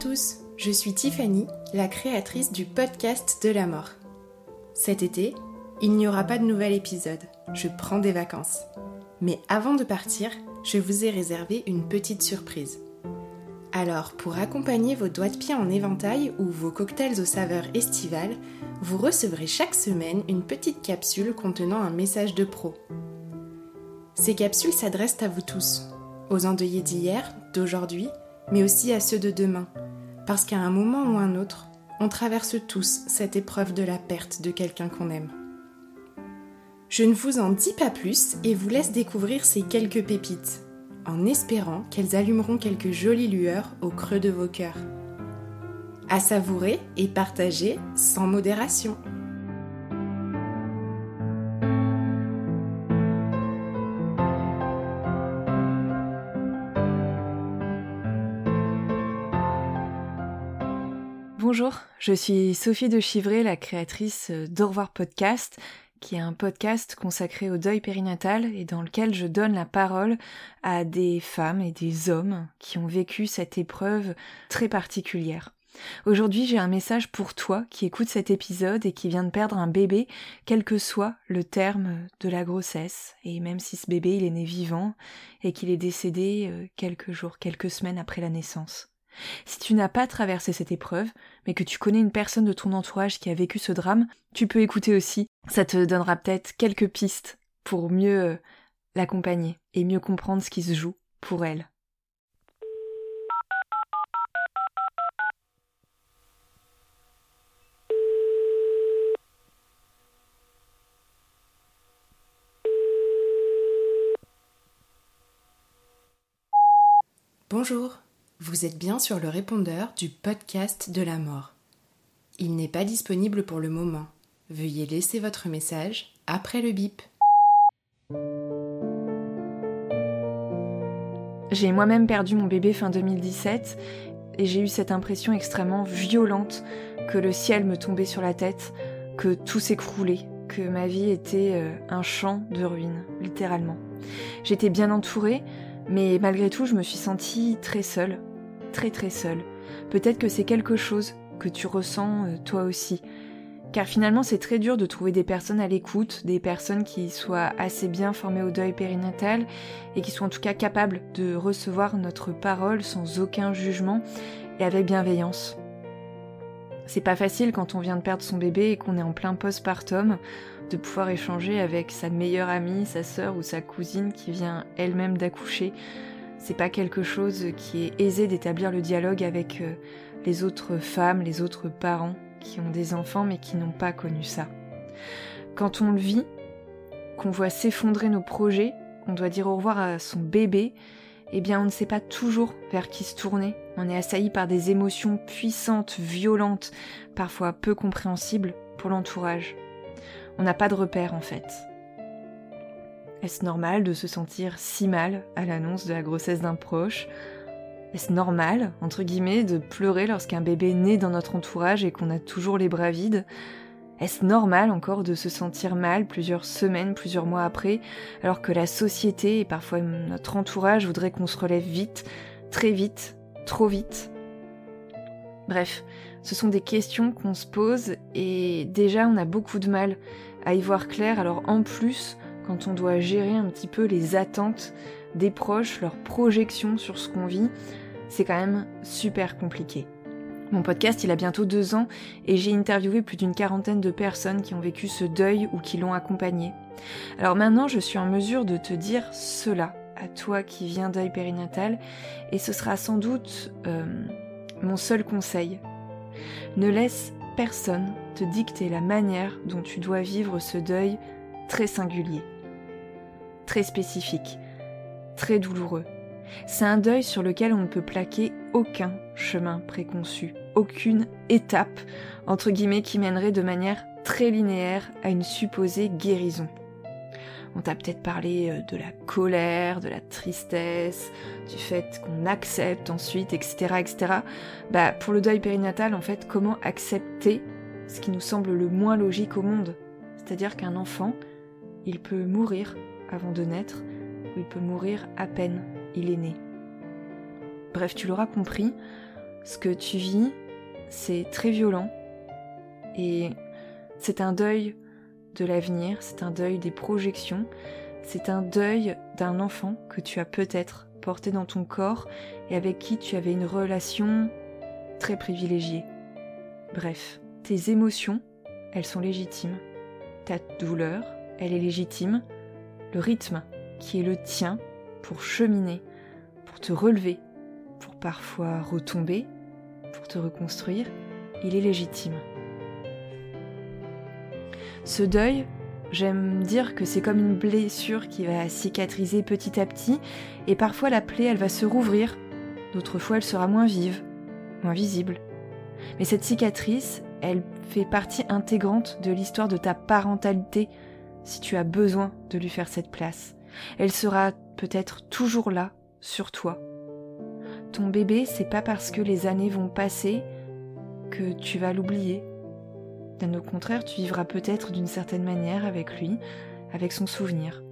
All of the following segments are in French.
tous, je suis Tiffany, la créatrice du podcast de la mort. Cet été, il n'y aura pas de nouvel épisode, je prends des vacances. Mais avant de partir, je vous ai réservé une petite surprise. Alors, pour accompagner vos doigts de pied en éventail ou vos cocktails aux saveurs estivales, vous recevrez chaque semaine une petite capsule contenant un message de pro. Ces capsules s'adressent à vous tous, aux endeuillés d'hier, d'aujourd'hui mais aussi à ceux de demain, parce qu'à un moment ou un autre, on traverse tous cette épreuve de la perte de quelqu'un qu'on aime. Je ne vous en dis pas plus et vous laisse découvrir ces quelques pépites, en espérant qu'elles allumeront quelques jolies lueurs au creux de vos cœurs. À savourer et partager sans modération. Bonjour, je suis Sophie de Chivray, la créatrice d'Au revoir podcast, qui est un podcast consacré au deuil périnatal et dans lequel je donne la parole à des femmes et des hommes qui ont vécu cette épreuve très particulière. Aujourd'hui, j'ai un message pour toi qui écoute cet épisode et qui vient de perdre un bébé, quel que soit le terme de la grossesse, et même si ce bébé il est né vivant et qu'il est décédé euh, quelques jours, quelques semaines après la naissance. Si tu n'as pas traversé cette épreuve, mais que tu connais une personne de ton entourage qui a vécu ce drame, tu peux écouter aussi. Ça te donnera peut-être quelques pistes pour mieux euh, l'accompagner et mieux comprendre ce qui se joue pour elle. Bonjour. Vous êtes bien sur le répondeur du podcast de la mort. Il n'est pas disponible pour le moment. Veuillez laisser votre message après le bip. J'ai moi-même perdu mon bébé fin 2017 et j'ai eu cette impression extrêmement violente que le ciel me tombait sur la tête, que tout s'écroulait, que ma vie était euh, un champ de ruines, littéralement. J'étais bien entourée, mais malgré tout, je me suis sentie très seule, très très seul. Peut-être que c'est quelque chose que tu ressens euh, toi aussi. Car finalement, c'est très dur de trouver des personnes à l'écoute, des personnes qui soient assez bien formées au deuil périnatal et qui soient en tout cas capables de recevoir notre parole sans aucun jugement et avec bienveillance. C'est pas facile quand on vient de perdre son bébé et qu'on est en plein postpartum de pouvoir échanger avec sa meilleure amie, sa sœur ou sa cousine qui vient elle-même d'accoucher c'est pas quelque chose qui est aisé d'établir le dialogue avec euh, les autres femmes, les autres parents qui ont des enfants mais qui n'ont pas connu ça. Quand on le vit, qu'on voit s'effondrer nos projets, on doit dire au revoir à son bébé, eh bien on ne sait pas toujours vers qui se tourner. On est assailli par des émotions puissantes, violentes, parfois peu compréhensibles pour l'entourage. On n'a pas de repère en fait. Est-ce normal de se sentir si mal à l'annonce de la grossesse d'un proche? Est-ce normal, entre guillemets, de pleurer lorsqu'un bébé naît dans notre entourage et qu'on a toujours les bras vides? Est-ce normal encore de se sentir mal plusieurs semaines, plusieurs mois après, alors que la société et parfois notre entourage voudraient qu'on se relève vite, très vite, trop vite? Bref, ce sont des questions qu'on se pose et déjà on a beaucoup de mal à y voir clair, alors en plus, quand on doit gérer un petit peu les attentes des proches, leurs projections sur ce qu'on vit, c'est quand même super compliqué. Mon podcast, il a bientôt deux ans et j'ai interviewé plus d'une quarantaine de personnes qui ont vécu ce deuil ou qui l'ont accompagné. Alors maintenant, je suis en mesure de te dire cela à toi qui viens deuil périnatal et ce sera sans doute euh, mon seul conseil. Ne laisse personne te dicter la manière dont tu dois vivre ce deuil très singulier, très spécifique, très douloureux. C'est un deuil sur lequel on ne peut plaquer aucun chemin préconçu, aucune étape, entre guillemets, qui mènerait de manière très linéaire à une supposée guérison. On t'a peut-être parlé euh, de la colère, de la tristesse, du fait qu'on accepte ensuite, etc., etc. Bah, pour le deuil périnatal, en fait, comment accepter ce qui nous semble le moins logique au monde? C'est-à-dire qu'un enfant, il peut mourir avant de naître, ou il peut mourir à peine il est né. Bref, tu l'auras compris, ce que tu vis, c'est très violent et c'est un deuil de l'avenir, c'est un deuil des projections, c'est un deuil d'un enfant que tu as peut-être porté dans ton corps et avec qui tu avais une relation très privilégiée. Bref, tes émotions, elles sont légitimes. Ta douleur, elle est légitime. Le rythme qui est le tien pour cheminer, pour te relever, pour parfois retomber, pour te reconstruire, il est légitime. Ce deuil, j'aime dire que c'est comme une blessure qui va cicatriser petit à petit, et parfois la plaie, elle va se rouvrir, d'autres fois elle sera moins vive, moins visible. Mais cette cicatrice, elle fait partie intégrante de l'histoire de ta parentalité, si tu as besoin de lui faire cette place. Elle sera peut-être toujours là, sur toi. Ton bébé, c'est pas parce que les années vont passer que tu vas l'oublier. D'un au contraire, tu vivras peut-être d'une certaine manière avec lui, avec son souvenir.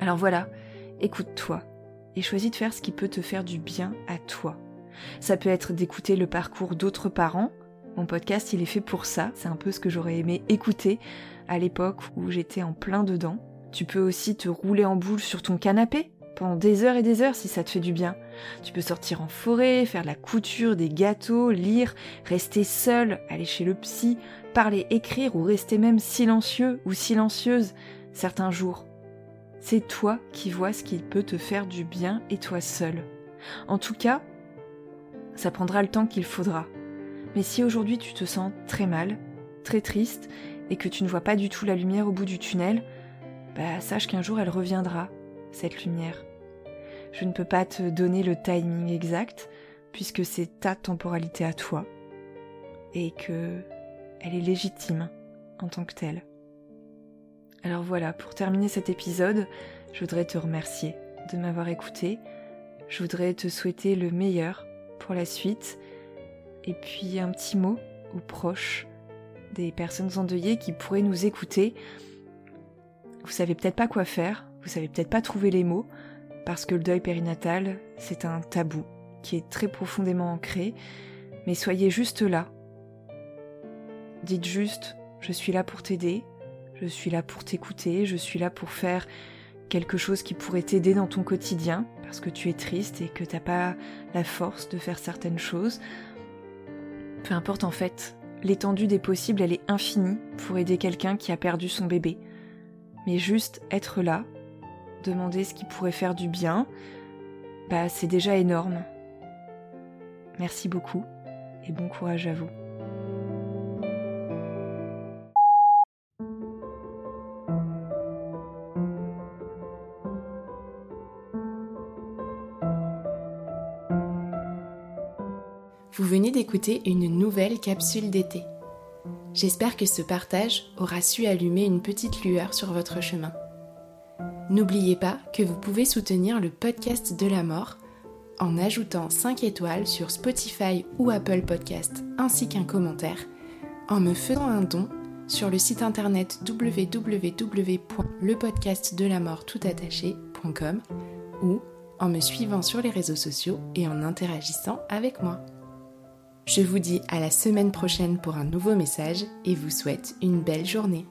Alors voilà, écoute-toi et choisis de faire ce qui peut te faire du bien à toi. Ça peut être d'écouter le parcours d'autres parents. Mon podcast, il est fait pour ça. C'est un peu ce que j'aurais aimé écouter à l'époque où j'étais en plein dedans. Tu peux aussi te rouler en boule sur ton canapé pendant des heures et des heures si ça te fait du bien. Tu peux sortir en forêt, faire la couture, des gâteaux, lire, rester seul, aller chez le psy, parler, écrire ou rester même silencieux ou silencieuse certains jours. C'est toi qui vois ce qui peut te faire du bien et toi seul. En tout cas, ça prendra le temps qu'il faudra. Mais si aujourd'hui tu te sens très mal, très triste, et que tu ne vois pas du tout la lumière au bout du tunnel, bah, sache qu'un jour elle reviendra, cette lumière. Je ne peux pas te donner le timing exact, puisque c'est ta temporalité à toi, et que elle est légitime en tant que telle. Alors voilà, pour terminer cet épisode, je voudrais te remercier de m'avoir écouté. Je voudrais te souhaiter le meilleur pour la suite. Et puis un petit mot aux proches des personnes endeuillées qui pourraient nous écouter vous savez peut-être pas quoi faire, vous savez peut-être pas trouver les mots, parce que le deuil périnatal, c'est un tabou qui est très profondément ancré, mais soyez juste là. Dites juste, je suis là pour t'aider, je suis là pour t'écouter, je suis là pour faire quelque chose qui pourrait t'aider dans ton quotidien, parce que tu es triste et que t'as pas la force de faire certaines choses. Peu importe en fait, l'étendue des possibles, elle est infinie pour aider quelqu'un qui a perdu son bébé mais juste être là, demander ce qui pourrait faire du bien, bah c'est déjà énorme. Merci beaucoup et bon courage à vous. Une nouvelle capsule d'été. J'espère que ce partage aura su allumer une petite lueur sur votre chemin. N'oubliez pas que vous pouvez soutenir le podcast de la mort en ajoutant 5 étoiles sur Spotify ou Apple Podcast ainsi qu'un commentaire, en me faisant un don sur le site internet www.lepodcastdelamorttoutattaché.com ou en me suivant sur les réseaux sociaux et en interagissant avec moi. Je vous dis à la semaine prochaine pour un nouveau message et vous souhaite une belle journée.